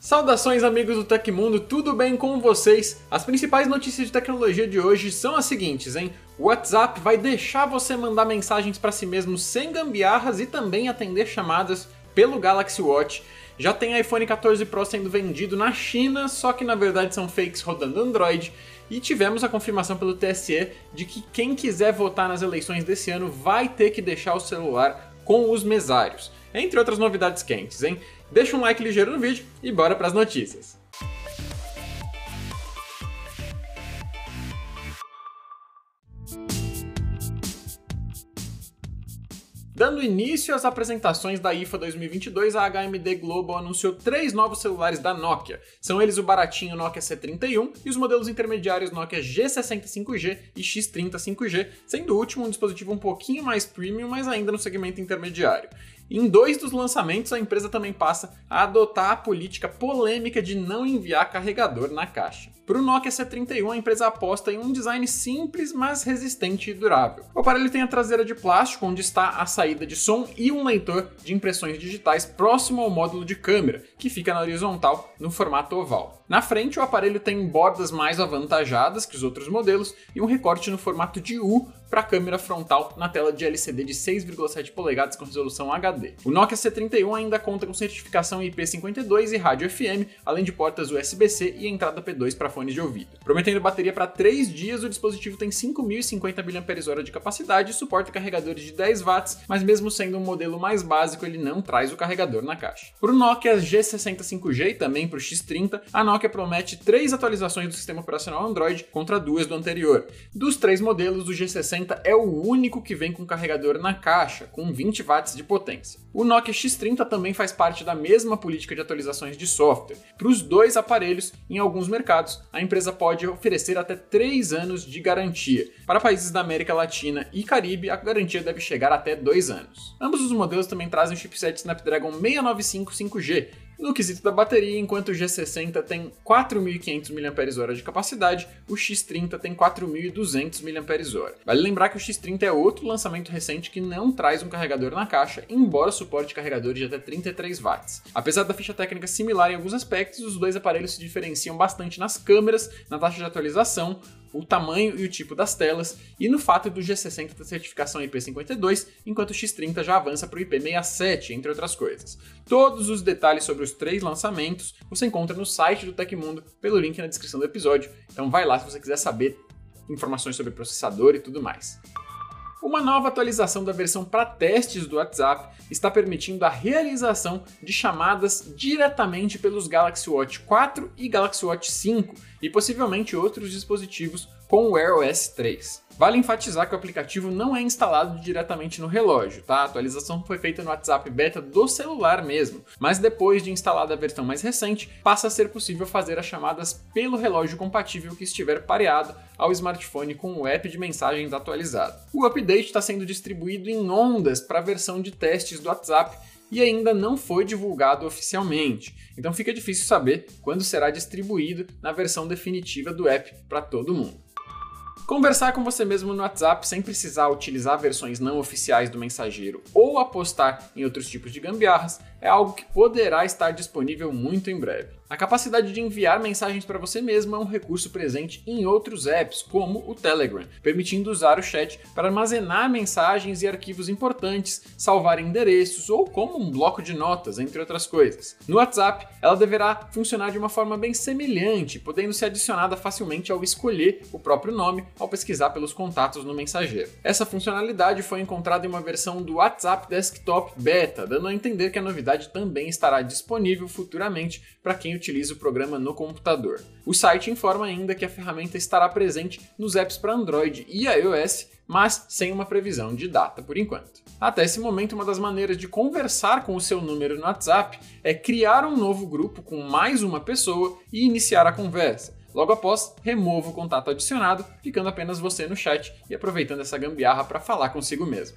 Saudações amigos do Tecmundo, tudo bem com vocês? As principais notícias de tecnologia de hoje são as seguintes, hein? O WhatsApp vai deixar você mandar mensagens para si mesmo sem gambiarras e também atender chamadas pelo Galaxy Watch. Já tem iPhone 14 Pro sendo vendido na China, só que na verdade são fakes rodando Android. E tivemos a confirmação pelo TSE de que quem quiser votar nas eleições desse ano vai ter que deixar o celular com os mesários. Entre outras novidades quentes, hein? Deixa um like ligeiro no vídeo e bora para as notícias. Dando início às apresentações da IFA 2022, a HMD Global anunciou três novos celulares da Nokia. São eles o baratinho Nokia C31 e os modelos intermediários Nokia G65G e X30 5G, sendo o último um dispositivo um pouquinho mais premium, mas ainda no segmento intermediário. Em dois dos lançamentos, a empresa também passa a adotar a política polêmica de não enviar carregador na caixa. Para o Nokia C31, a empresa aposta em um design simples, mas resistente e durável. O aparelho tem a traseira de plástico, onde está a saída de som e um leitor de impressões digitais próximo ao módulo de câmera, que fica na horizontal no formato oval. Na frente, o aparelho tem bordas mais avantajadas que os outros modelos e um recorte no formato de U para a câmera frontal na tela de LCD de 6,7 polegadas com resolução HD. O Nokia C31 ainda conta com certificação IP52 e rádio FM, além de portas USB-C e entrada P2 para fones de ouvido. Prometendo bateria para 3 dias, o dispositivo tem 5.050 mAh de capacidade e suporta carregadores de 10 watts, mas mesmo sendo um modelo mais básico, ele não traz o carregador na caixa. Para o Nokia G65G e também para o X30, a Nokia promete três atualizações do sistema operacional Android contra duas do anterior. Dos três modelos, o G60 é o único que vem com carregador na caixa, com 20 watts de potência. O Nokia X30 também faz parte da mesma política de atualizações de software. Para os dois aparelhos, em alguns mercados, a empresa pode oferecer até 3 anos de garantia. Para países da América Latina e Caribe, a garantia deve chegar até 2 anos. Ambos os modelos também trazem o chipset Snapdragon 695 5G, no quesito da bateria, enquanto o G60 tem 4.500 mAh de capacidade, o X30 tem 4.200 mAh. Vale lembrar que o X30 é outro lançamento recente que não traz um carregador na caixa, embora suporte carregadores de até 33 watts. Apesar da ficha técnica similar em alguns aspectos, os dois aparelhos se diferenciam bastante nas câmeras, na taxa de atualização, o tamanho e o tipo das telas, e no fato do G60 ter certificação IP52, enquanto o X30 já avança para o IP67, entre outras coisas. Todos os detalhes sobre os três lançamentos você encontra no site do Tecmundo pelo link na descrição do episódio, então vai lá se você quiser saber informações sobre processador e tudo mais. Uma nova atualização da versão para testes do WhatsApp está permitindo a realização de chamadas diretamente pelos Galaxy Watch 4 e Galaxy Watch 5 e possivelmente outros dispositivos com o Wear OS 3. Vale enfatizar que o aplicativo não é instalado diretamente no relógio, tá? A atualização foi feita no WhatsApp Beta do celular mesmo, mas depois de instalada a versão mais recente, passa a ser possível fazer as chamadas pelo relógio compatível que estiver pareado ao smartphone com o app de mensagens atualizado. O update está sendo distribuído em ondas para a versão de testes do WhatsApp e ainda não foi divulgado oficialmente. Então fica difícil saber quando será distribuído na versão definitiva do app para todo mundo. Conversar com você mesmo no WhatsApp sem precisar utilizar versões não oficiais do mensageiro ou apostar em outros tipos de gambiarras é algo que poderá estar disponível muito em breve. A capacidade de enviar mensagens para você mesmo é um recurso presente em outros apps, como o Telegram, permitindo usar o chat para armazenar mensagens e arquivos importantes, salvar endereços ou como um bloco de notas, entre outras coisas. No WhatsApp, ela deverá funcionar de uma forma bem semelhante, podendo ser adicionada facilmente ao escolher o próprio nome ao pesquisar pelos contatos no mensageiro. Essa funcionalidade foi encontrada em uma versão do WhatsApp Desktop Beta, dando a entender que a novidade também estará disponível futuramente para quem utiliza o programa no computador. O site informa ainda que a ferramenta estará presente nos apps para Android e iOS, mas sem uma previsão de data por enquanto. Até esse momento, uma das maneiras de conversar com o seu número no WhatsApp é criar um novo grupo com mais uma pessoa e iniciar a conversa. Logo após, remova o contato adicionado, ficando apenas você no chat e aproveitando essa gambiarra para falar consigo mesmo.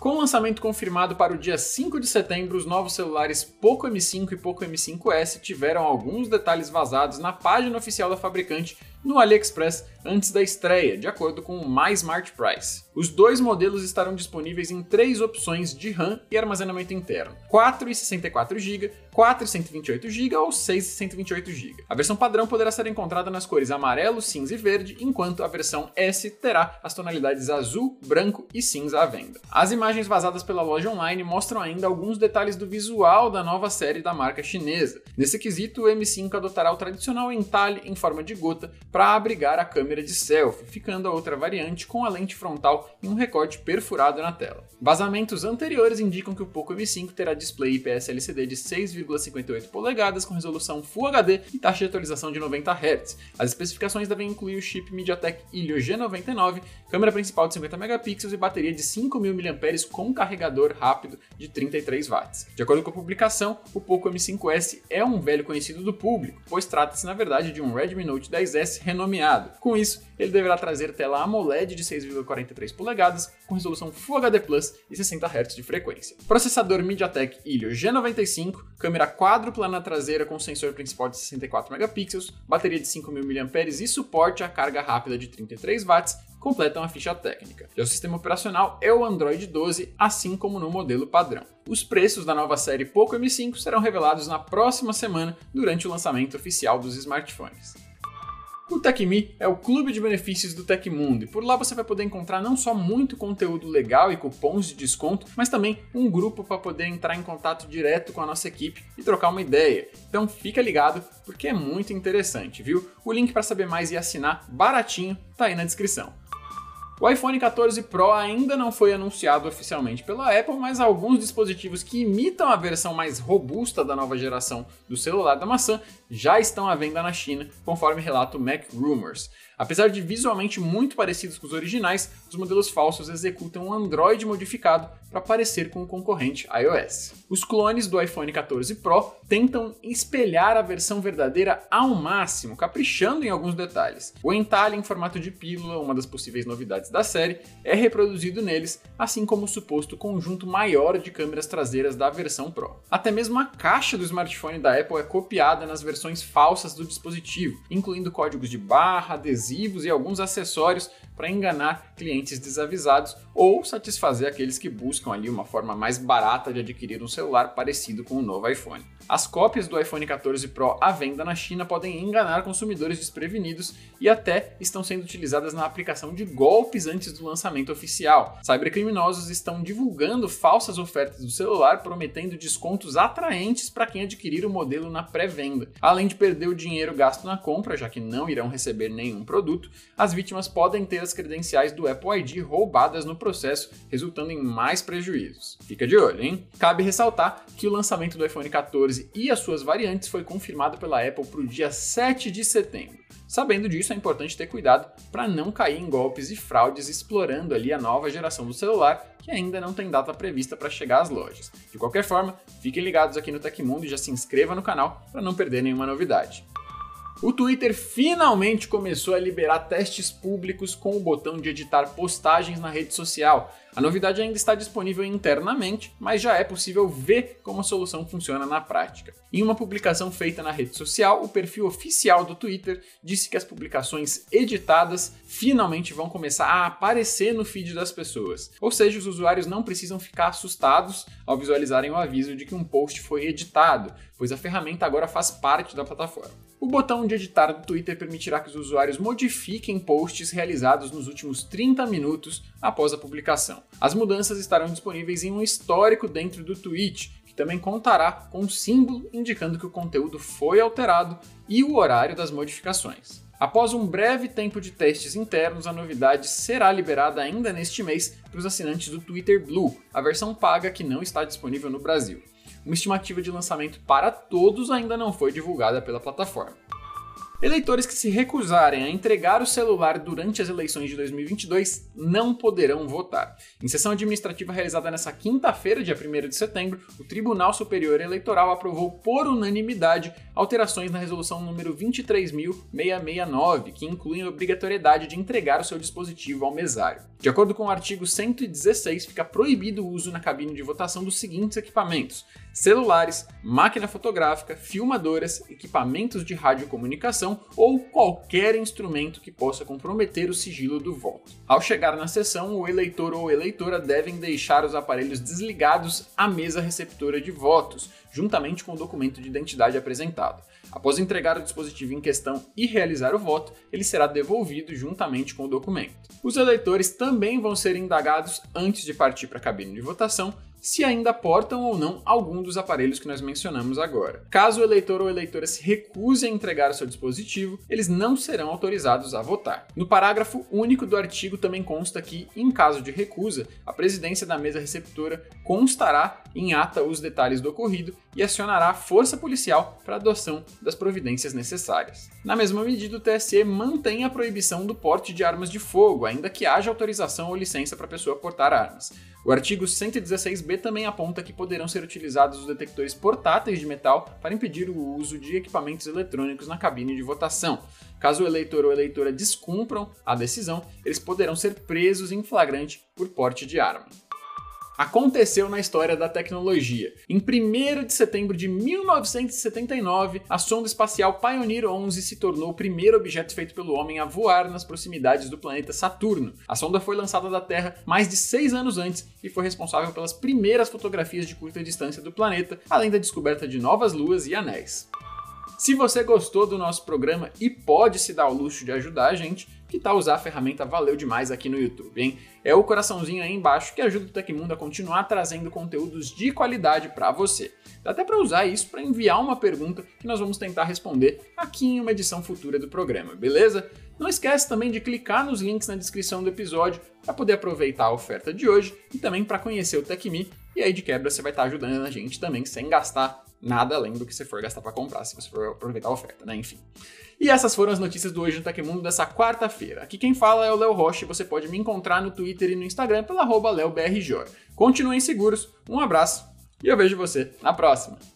Com o lançamento confirmado para o dia 5 de setembro, os novos celulares Poco M5 e Poco M5S tiveram alguns detalhes vazados na página oficial da fabricante no AliExpress antes da estreia, de acordo com o My Price. Os dois modelos estarão disponíveis em três opções de RAM e armazenamento interno: 4 e 64 GB, 4 e 128 GB ou 6 e 128 GB. A versão padrão poderá ser encontrada nas cores amarelo, cinza e verde, enquanto a versão S terá as tonalidades azul, branco e cinza à venda. As imagens vazadas pela loja online mostram ainda alguns detalhes do visual da nova série da marca chinesa. Nesse quesito, o M5 adotará o tradicional entalhe em forma de gota para abrigar a câmera de selfie, ficando a outra variante com a lente frontal e um recorte perfurado na tela. Vazamentos anteriores indicam que o Poco M5 terá display IPS LCD de 6,58 polegadas com resolução Full HD e taxa de atualização de 90 Hz. As especificações devem incluir o chip MediaTek Helio G99, câmera principal de 50 megapixels e bateria de 5.000 mAh com carregador rápido de 33 watts. De acordo com a publicação, o Poco M5S é um velho conhecido do público, pois trata-se na verdade de um Redmi Note 10S renomeado. Com isso, ele deverá trazer tela AMOLED de 6,43 polegadas com resolução Full HD Plus e 60 Hz de frequência. Processador MediaTek Helio G95, câmera quádrupla na traseira com sensor principal de 64 megapixels, bateria de 5.000 mAh e suporte à carga rápida de 33 watts completam a ficha técnica. Já o sistema operacional é o Android 12, assim como no modelo padrão. Os preços da nova série Poco M5 serão revelados na próxima semana durante o lançamento oficial dos smartphones. O TecMe é o clube de benefícios do Tecmundo e por lá você vai poder encontrar não só muito conteúdo legal e cupons de desconto, mas também um grupo para poder entrar em contato direto com a nossa equipe e trocar uma ideia. Então fica ligado porque é muito interessante, viu? O link para saber mais e assinar baratinho tá aí na descrição. O iPhone 14 Pro ainda não foi anunciado oficialmente pela Apple, mas alguns dispositivos que imitam a versão mais robusta da nova geração do celular da maçã já estão à venda na China, conforme relata o Mac Rumors. Apesar de visualmente muito parecidos com os originais, os modelos falsos executam um Android modificado para parecer com o concorrente iOS. Os clones do iPhone 14 Pro tentam espelhar a versão verdadeira ao máximo, caprichando em alguns detalhes. O entalhe em formato de pílula, uma das possíveis novidades da série, é reproduzido neles, assim como o suposto conjunto maior de câmeras traseiras da versão Pro. Até mesmo a caixa do smartphone da Apple é copiada nas versões falsas do dispositivo, incluindo códigos de barra, adesivos e alguns acessórios para enganar clientes desavisados ou satisfazer aqueles que buscam ali uma forma mais barata de adquirir um celular parecido com o novo iPhone. As cópias do iPhone 14 Pro à venda na China podem enganar consumidores desprevenidos e até estão sendo utilizadas na aplicação de golpes antes do lançamento oficial. Cybercriminosos estão divulgando falsas ofertas do celular, prometendo descontos atraentes para quem adquirir o modelo na pré-venda. Além de perder o dinheiro gasto na compra, já que não irão receber nenhum produto, as vítimas podem ter as credenciais do Apple ID roubadas no processo, resultando em mais prejuízos. Fica de olho, hein? Cabe ressaltar que o lançamento do iPhone 14 e as suas variantes foi confirmado pela Apple para o dia 7 de setembro. Sabendo disso, é importante ter cuidado para não cair em golpes e fraudes explorando ali a nova geração do celular, que ainda não tem data prevista para chegar às lojas. De qualquer forma, fiquem ligados aqui no Tecmundo e já se inscreva no canal para não perder nenhuma novidade. O Twitter finalmente começou a liberar testes públicos com o botão de editar postagens na rede social. A novidade ainda está disponível internamente, mas já é possível ver como a solução funciona na prática. Em uma publicação feita na rede social, o perfil oficial do Twitter disse que as publicações editadas finalmente vão começar a aparecer no feed das pessoas. Ou seja, os usuários não precisam ficar assustados ao visualizarem o aviso de que um post foi editado, pois a ferramenta agora faz parte da plataforma. O botão de editar do Twitter permitirá que os usuários modifiquem posts realizados nos últimos 30 minutos após a publicação. As mudanças estarão disponíveis em um histórico dentro do tweet, que também contará com um símbolo indicando que o conteúdo foi alterado e o horário das modificações. Após um breve tempo de testes internos, a novidade será liberada ainda neste mês para os assinantes do Twitter Blue, a versão paga que não está disponível no Brasil. Uma estimativa de lançamento para todos ainda não foi divulgada pela plataforma. Eleitores que se recusarem a entregar o celular durante as eleições de 2022 não poderão votar. Em sessão administrativa realizada nesta quinta-feira, dia 1 de setembro, o Tribunal Superior Eleitoral aprovou por unanimidade alterações na resolução número 23.669, que incluem a obrigatoriedade de entregar o seu dispositivo ao mesário. De acordo com o artigo 116, fica proibido o uso na cabine de votação dos seguintes equipamentos: celulares, máquina fotográfica, filmadoras, equipamentos de radiocomunicação ou qualquer instrumento que possa comprometer o sigilo do voto. Ao chegar na sessão, o eleitor ou eleitora devem deixar os aparelhos desligados à mesa receptora de votos, juntamente com o documento de identidade apresentado. Após entregar o dispositivo em questão e realizar o voto, ele será devolvido juntamente com o documento. Os eleitores também vão ser indagados antes de partir para a cabine de votação se ainda portam ou não algum dos aparelhos que nós mencionamos agora. Caso o eleitor ou eleitora se recuse a entregar o seu dispositivo, eles não serão autorizados a votar. No parágrafo único do artigo também consta que, em caso de recusa, a presidência da mesa receptora constará em ata os detalhes do ocorrido e acionará a força policial para adoção das providências necessárias. Na mesma medida, o TSE mantém a proibição do porte de armas de fogo, ainda que haja autorização ou licença para a pessoa portar armas. O artigo 116b também aponta que poderão ser utilizados os detectores portáteis de metal para impedir o uso de equipamentos eletrônicos na cabine de votação. Caso o eleitor ou eleitora descumpram a decisão, eles poderão ser presos em flagrante por porte de arma aconteceu na história da tecnologia. Em 1 de setembro de 1979, a sonda espacial Pioneer 11 se tornou o primeiro objeto feito pelo homem a voar nas proximidades do planeta Saturno. A sonda foi lançada da Terra mais de seis anos antes e foi responsável pelas primeiras fotografias de curta distância do planeta, além da descoberta de novas luas e anéis. Se você gostou do nosso programa e pode se dar o luxo de ajudar a gente, que tal usar a ferramenta Valeu Demais aqui no YouTube, hein? É o coraçãozinho aí embaixo que ajuda o Tecmundo a continuar trazendo conteúdos de qualidade para você. Dá até para usar isso para enviar uma pergunta que nós vamos tentar responder aqui em uma edição futura do programa, beleza? Não esquece também de clicar nos links na descrição do episódio para poder aproveitar a oferta de hoje e também para conhecer o TecMe. E aí de quebra você vai estar ajudando a gente também sem gastar nada além do que você for gastar para comprar, se você for aproveitar a oferta, né? Enfim. E essas foram as notícias do Hoje no Tecmundo dessa quarta-feira. Aqui quem fala é o Léo Rocha e você pode me encontrar no Twitter e no Instagram pela arroba. Continuem seguros, um abraço e eu vejo você na próxima.